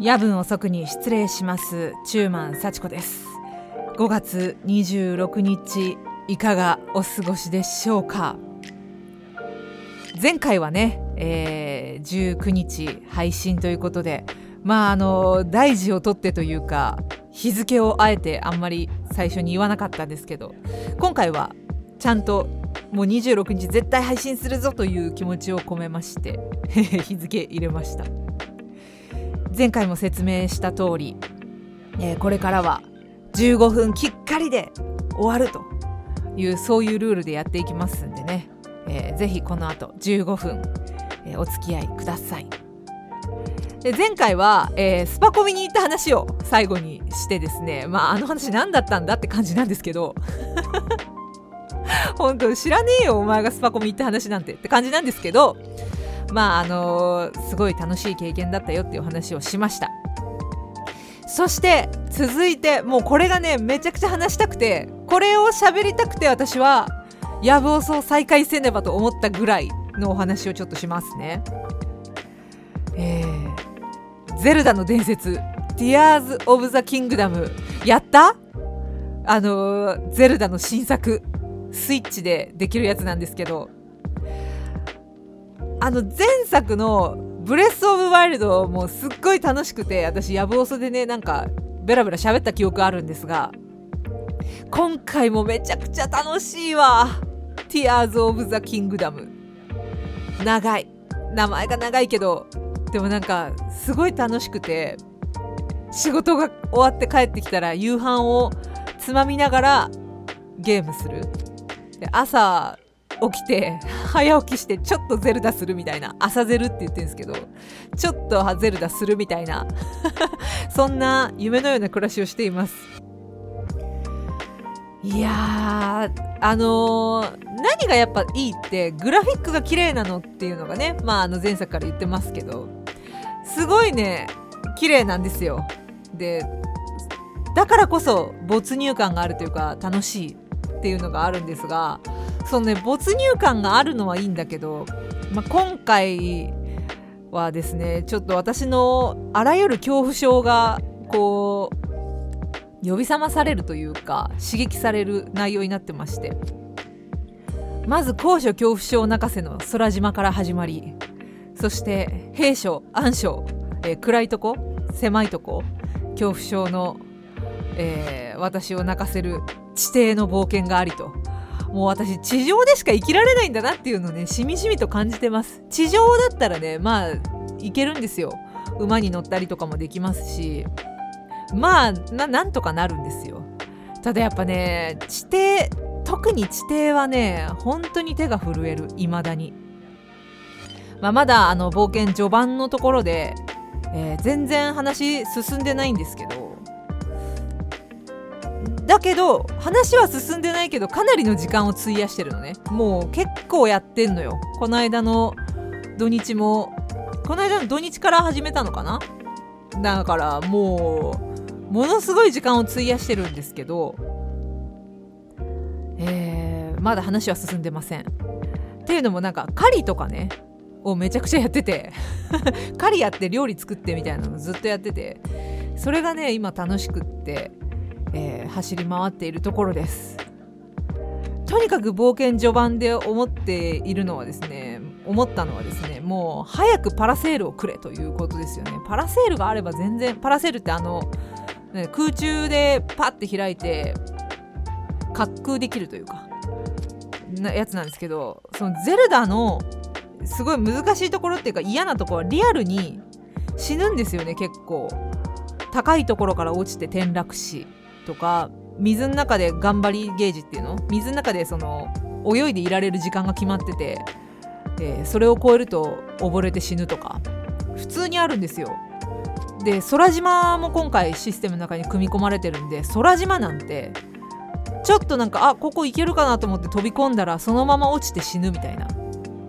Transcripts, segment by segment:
夜分遅くに失礼します。チューマン幸子です。5月26日いかがお過ごしでしょうか？前回はね、えー、19日配信ということでまああの大事をとってというか日付をあえてあんまり最初に言わなかったんですけど今回はちゃんともう26日絶対配信するぞという気持ちを込めまして 日付入れました。前回も説明した通り、えー、これからは15分きっかりで終わるというそういうルールでやっていきますんでね、えー、ぜひこの後15分、えー、お付き合いください。で前回は、えー、スパコミに行った話を最後にしてですねまああの話何だったんだって感じなんですけど 本当知らねえよお前がスパコミ行った話なんてって感じなんですけどまああのー、すごい楽しい経験だったよっていうお話をしました。そして続いてもうこれがねめちゃくちゃ話したくてこれを喋りたくて私はやぶおそを再開せねばと思ったぐらいのお話をちょっとしますね。えー、ゼルダの伝説 Tears of the Kingdom やった？あのー、ゼルダの新作スイッチでできるやつなんですけどあの前作のブレス・オブ・ワイルドもすっごい楽しくて私やぶおそでねなんかベラベラ喋った記憶あるんですが今回もめちゃくちゃ楽しいわ。Tears of the Kingdom 長い。名前が長いけどでもなんかすごい楽しくて仕事が終わって帰ってきたら夕飯をつまみながらゲームする。で朝起きて早起きしてちょっとゼルダするみたいな。朝ゼルって言ってるんですけどちょっとゼルダするみたいな。そんな夢のような暮らしをしています。いやーあのー、何がやっぱいいってグラフィックが綺麗なのっていうのがねまああの前作から言ってますけどすごいね綺麗なんですよ。でだからこそ没入感があるというか楽しいっていうのがあるんですがそのね没入感があるのはいいんだけど、まあ、今回はですねちょっと私のあらゆる恐怖症がこう呼び覚まされるというか刺激される内容になってまして。まず高所恐怖症泣かせの空島から始まりそして兵所暗所、えー、暗いとこ狭いとこ恐怖症の、えー、私を泣かせる地底の冒険がありと。もう私地上でしか生きられないんだなっていうのをねしみしみと感じてます。地上だったらねまあ行けるんですよ。馬に乗ったりとかもできますし。まあなんとかなるんですよ。ただやっぱね地底特に地底はね本当に手が震える。未だに、まあ、まだあの冒険序盤のところで、えー、全然話進んでないんですけどだけど話は進んでないけどかなりの時間を費やしてるのね。もう結構やってんのよ。この間の土日もこの間の土日から始めたのかな？だからもうものすごい時間を費やしてるんですけどえー、まだ話は進んでません。っていうのもなんか狩りとかねをめちゃくちゃやってて 狩りやって料理作ってみたいなのずっとやっててそれがね今楽しくって。えー、走り回っているところです。とにかく冒険序盤で思っているのはですね思ったのはですねもう早くパラセールをくれということですよね。パラセールがあれば全然パラセールってあの、ね、空中でパッて開いて滑空できるというかなやつなんですけどそのゼルダのすごい難しいところっていうか嫌なところはリアルに死ぬんですよね結構。高いところから落ちて転落しとか水の中で頑張りゲージっていうの？水の中でその泳いでいられる時間が決まってて、えー、それを超えると溺れて死ぬとか。普通にあるんですよ。で空島も今回システムの中に組み込まれてるんで空島なんてちょっとなんかあここ行けるかなと思って飛び込んだらそのまま落ちて死ぬみたいな。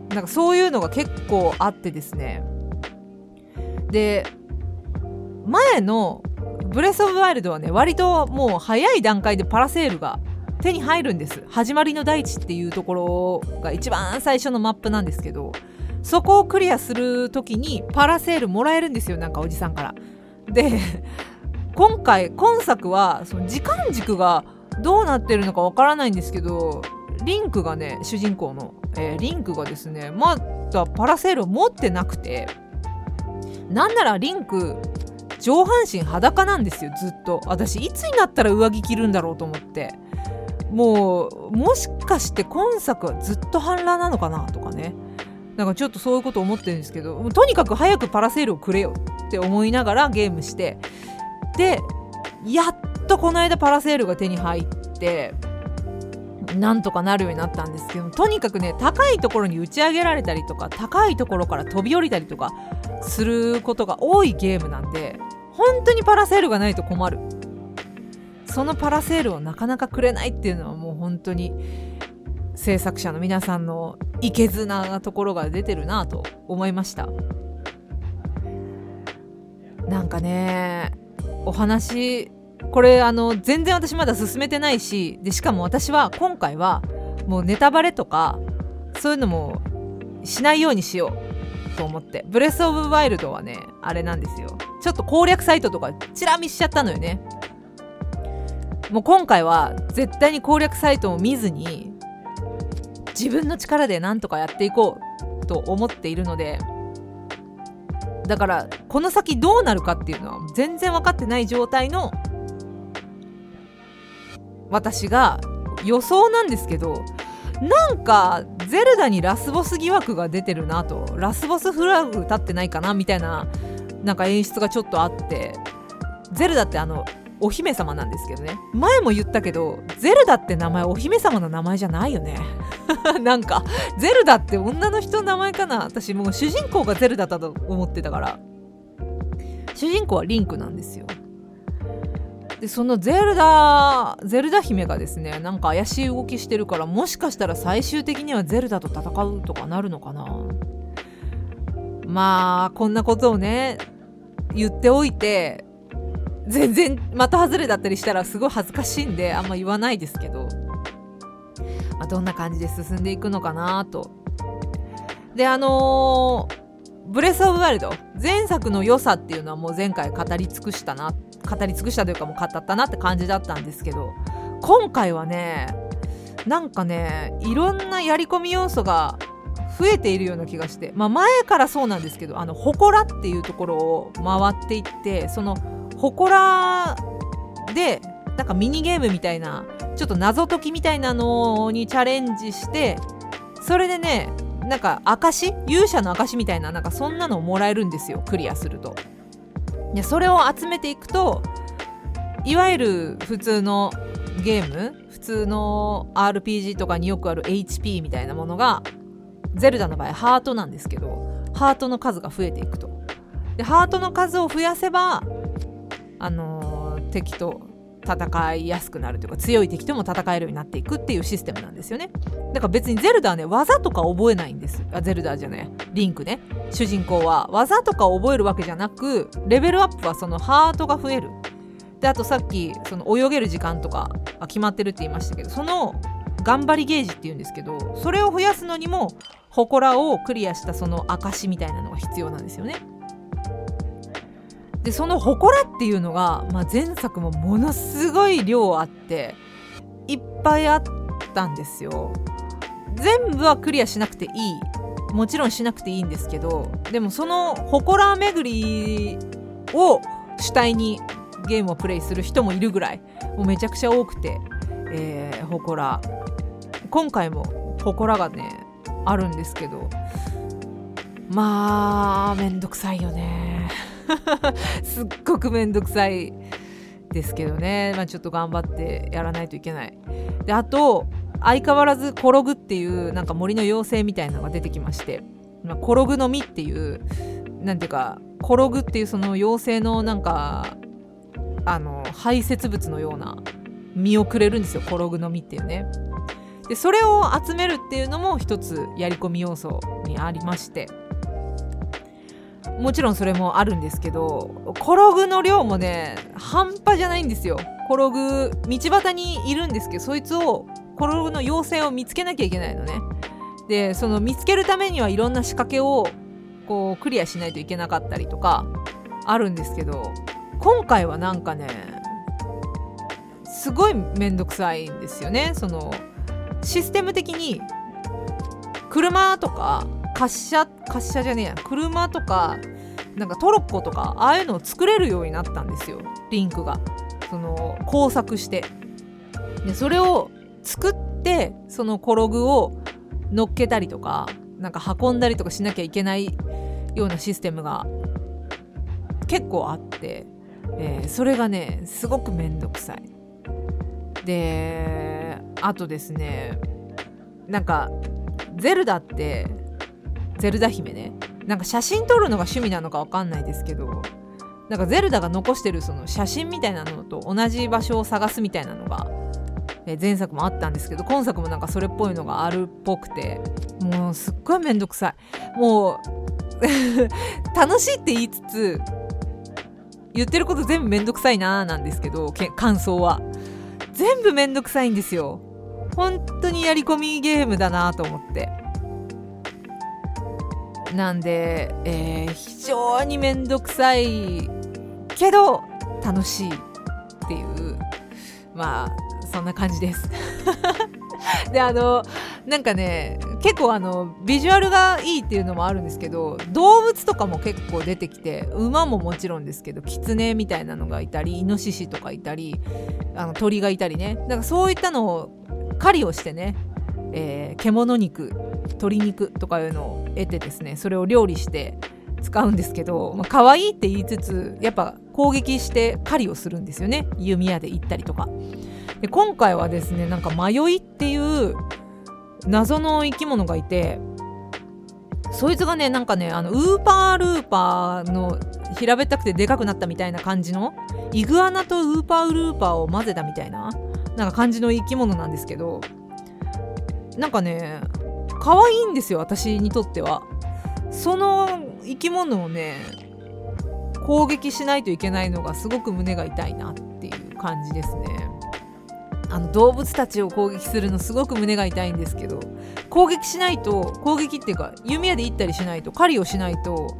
なんかそういうのが結構あってですね。で前のブレス・オブ・ワイルドはね割ともう早い段階でパラセールが手に入るんです。始まりの大地っていうところが一番最初のマップなんですけどそこをクリアする時にパラセールもらえるんですよなんかおじさんから。で今回今作はその時間軸がどうなってるのかわからないんですけどリンクがね主人公の、えー、リンクがですねまだパラセールを持ってなくてなんならリンク上半身裸なんですよずっと。私いつになったら上着着るんだろうと思って。もうもしかして今作はずっと反乱なのかなとかね。なんかちょっとそういうこと思ってるんですけどとにかく早くパラセールをくれよって思いながらゲームして。でやっとこの間パラセールが手に入ってなんとかなるようになったんですけどとにかくね高いところに打ち上げられたりとか高いところから飛び降りたりとかすることが多いゲームなんで本当にパラセールがないと困る。そのパラセールをなかなかくれないっていうのはもう本当に制作者の皆さんのいけずなところが出てるなと思いました。なんかねお話これあの全然私まだ進めてないしでしかも私は今回はもうネタバレとかそういうのもしないようにしよう。と思って。ブレス・オブ・ワイルドはねあれなんですよ。ちょっと攻略サイトとかチラ見しちゃったのよね。もう今回は絶対に攻略サイトを見ずに自分の力でなんとかやっていこうと思っているのでだからこの先どうなるかっていうのは全然分かってない状態の私が予想なんですけどなんかゼルダにラスボス疑惑が出てるなと。ラスボスフラグ立ってないかなみたいななんか演出がちょっとあって。ゼルダってあのお姫様なんですけどね。前も言ったけどゼルダって名前お姫様の名前じゃないよね。なんかゼルダって女の人の名前かな。私もう主人公がゼルダだと思ってたから。主人公はリンクなんですよ。でそのゼルダゼルダ姫がですねなんか怪しい動きしてるからもしかしたら最終的にはゼルダと戦うとかなるのかなまあこんなことをね言っておいて全然的外れだったりしたらすごい恥ずかしいんであんま言わないですけど、まあ、どんな感じで進んでいくのかなと。であのーブレス・オブ・ワイルド前作の良さっていうのはもう前回語り尽くしたな。語り尽くしたというかもう語ったなって感じだったんですけど今回はねなんかねいろんなやり込み要素が増えているような気がして、まあ、前からそうなんですけどあの祠っていうところを回っていってその祠でなんかミニゲームみたいなちょっと謎解きみたいなのにチャレンジしてそれでねなんか証勇者の証みたいななんかそんなのをもらえるんですよクリアすると。でそれを集めていくといわゆる普通のゲーム普通の RPG とかによくある HP みたいなものがゼルダの場合ハートなんですけどハートの数が増えていくと。でハートの数を増やせばあのー、敵と戦いやすくなるというか強い敵とも戦えるようになっていくっていうシステムなんですよね。だから別にゼルダはね技とか覚えないんです。あゼルダじゃない。リンクね。主人公は技とか覚えるわけじゃなくレベルアップはそのハートが増える。であとさっきその泳げる時間とか決まってるって言いましたけどその頑張りゲージっていうんですけどそれを増やすのにも祠をクリアしたその証みたいなのが必要なんですよね。でその祠っていうのが、まあ、前作もものすごい量あっていっぱいあったんですよ。全部はクリアしなくていい。もちろんしなくていいんですけどでもその祠巡りを主体にゲームをプレイする人もいるぐらいもうめちゃくちゃ多くて、えー、祠。今回も祠がねあるんですけどまあめんどくさいよね。すっごくめんどくさいですけどね、まあ、ちょっと頑張ってやらないといけない。であと相変わらずコログっていうなんか森の妖精みたいなのが出てきまして、まあ、コログの実っていうなんていうかコログっていうその妖精のなんかあの排泄物のような実をくれるんですよ。コログの実っていうね。でそれを集めるっていうのも一つやり込み要素にありまして。もちろんそれもあるんですけど転ぐの量もね半端じゃないんですよ。転ぐ道端にいるんですけどそいつを転ぐの妖精を見つけなきゃいけないのね。でその見つけるためにはいろんな仕掛けをこうクリアしないといけなかったりとかあるんですけど今回はなんかねすごいめんどくさいんですよね。そのシステム的に車とか滑車滑車じゃねえや。車とかなんかトロッコとかああいうのを作れるようになったんですよ。リンクが。その工作して。でそれを作ってそのコログを乗っけたりとかなんか運んだりとかしなきゃいけないようなシステムが結構あって、えー、それがねすごくめんどくさい。であとですねなんかゼルダってゼルダ姫ね。なんか写真撮るのが趣味なのか分かんないですけどなんかゼルダが残してるその写真みたいなのと同じ場所を探すみたいなのが、前作もあったんですけど今作もなんかそれっぽいのがあるっぽくてもうすっごいめんどくさい。もう 楽しいって言いつつ言ってること全部めんどくさいなーなんですけど感想は。全部めんどくさいんですよ。本当にやり込みゲームだなと思って。なんで、えー、非常にめんどくさい。けど楽しい。っていう。まあそんな感じです。であのなんかね結構あのビジュアルがいいっていうのもあるんですけど動物とかも結構出てきて馬ももちろんですけどキツネみたいなのがいたりイノシシとかいたりあの鳥がいたりね。だかそういったのを狩りをしてね、えー、獣肉鶏肉とかいうのを得てですねそれを料理して使うんですけど、まあ、可愛いって言いつつやっぱ攻撃して狩りをするんですよね。弓矢で行ったりとか。で今回はですねなんか迷いっていう謎の生き物がいてそいつがねなんかねあのウーパールーパーの平べったくてでかくなったみたいな感じのイグアナとウーパールーパーを混ぜたみたいななんか感じの生き物なんですけどなんかね可愛いんですよ私にとっては。その生き物をね攻撃しないといけないのがすごく胸が痛いなっていう感じですね。あの動物たちを攻撃するのすごく胸が痛いんですけど攻撃しないと攻撃っていうか弓矢で行ったりしないと狩りをしないと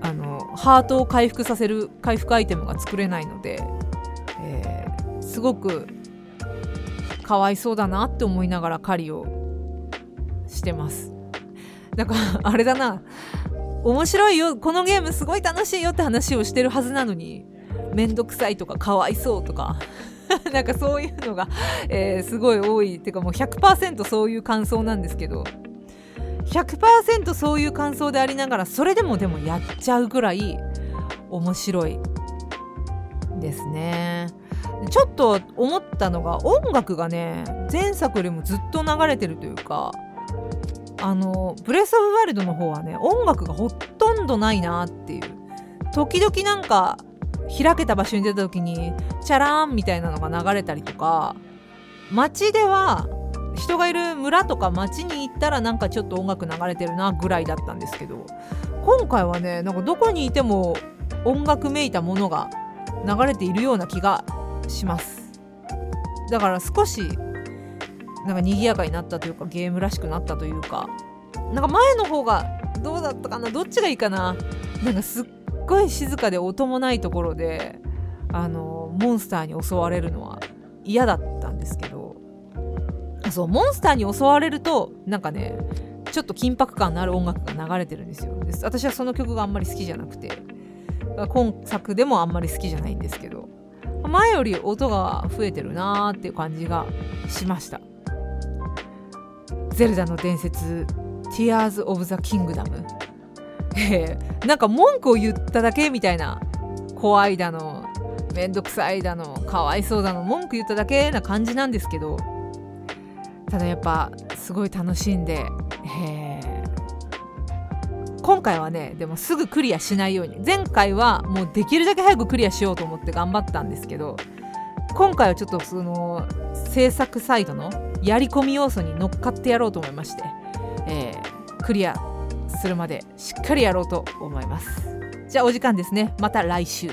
あのハートを回復させる回復アイテムが作れないので、えー、すごくかわいそうだなって思いながら狩りをしてます。なんか あれだな。面白いよ。このゲームすごい楽しいよって話をしてるはずなのに。めんどくさいとかかわいそうとか。なんかそういうのが、えー、すごい多い。っていうかもう100%そういう感想なんですけど。100%そういう感想でありながらそれでもでもやっちゃうぐらい面白いですね。ちょっと思ったのが音楽がね前作よりもずっと流れてるというかあのブレス・オブ・ワイルドの方はね音楽がほとんどないなっていう。時々なんか開けた場所に出た時にチャラーンみたいなのが流れたりとか街では人がいる村とか街に行ったらなんかちょっと音楽流れてるなぐらいだったんですけど今回はねなんかどこにいても音楽めいたものが流れているような気がします。だから少しなんか賑やかになったというかゲームらしくなったというか。なんか前の方がどうだったかな？どっちがいいかな？なんかすっごい静かで音もないところであのモンスターに襲われるのは嫌だったんですけど。そうモンスターに襲われるとなんかねちょっと緊迫感のある音楽が流れてるんですよ。私はその曲があんまり好きじゃなくて。今作でもあんまり好きじゃないんですけど。前より音が増えてるなーっていう感じがしました。ゼルダの伝説 Tears of the Kingdom、なんか文句を言っただけみたいな怖いだのめんどくさいだのかわいそうだの文句言っただけな感じなんですけど。ただやっぱすごい楽しんで、今回はねでもすぐクリアしないように。前回はもうできるだけ早くクリアしようと思って頑張ったんですけど今回はちょっとその制作サイドのやり込み要素に乗っかってやろうと思いまして、えー、クリアするまでしっかりやろうと思います。じゃあお時間ですね。また来週。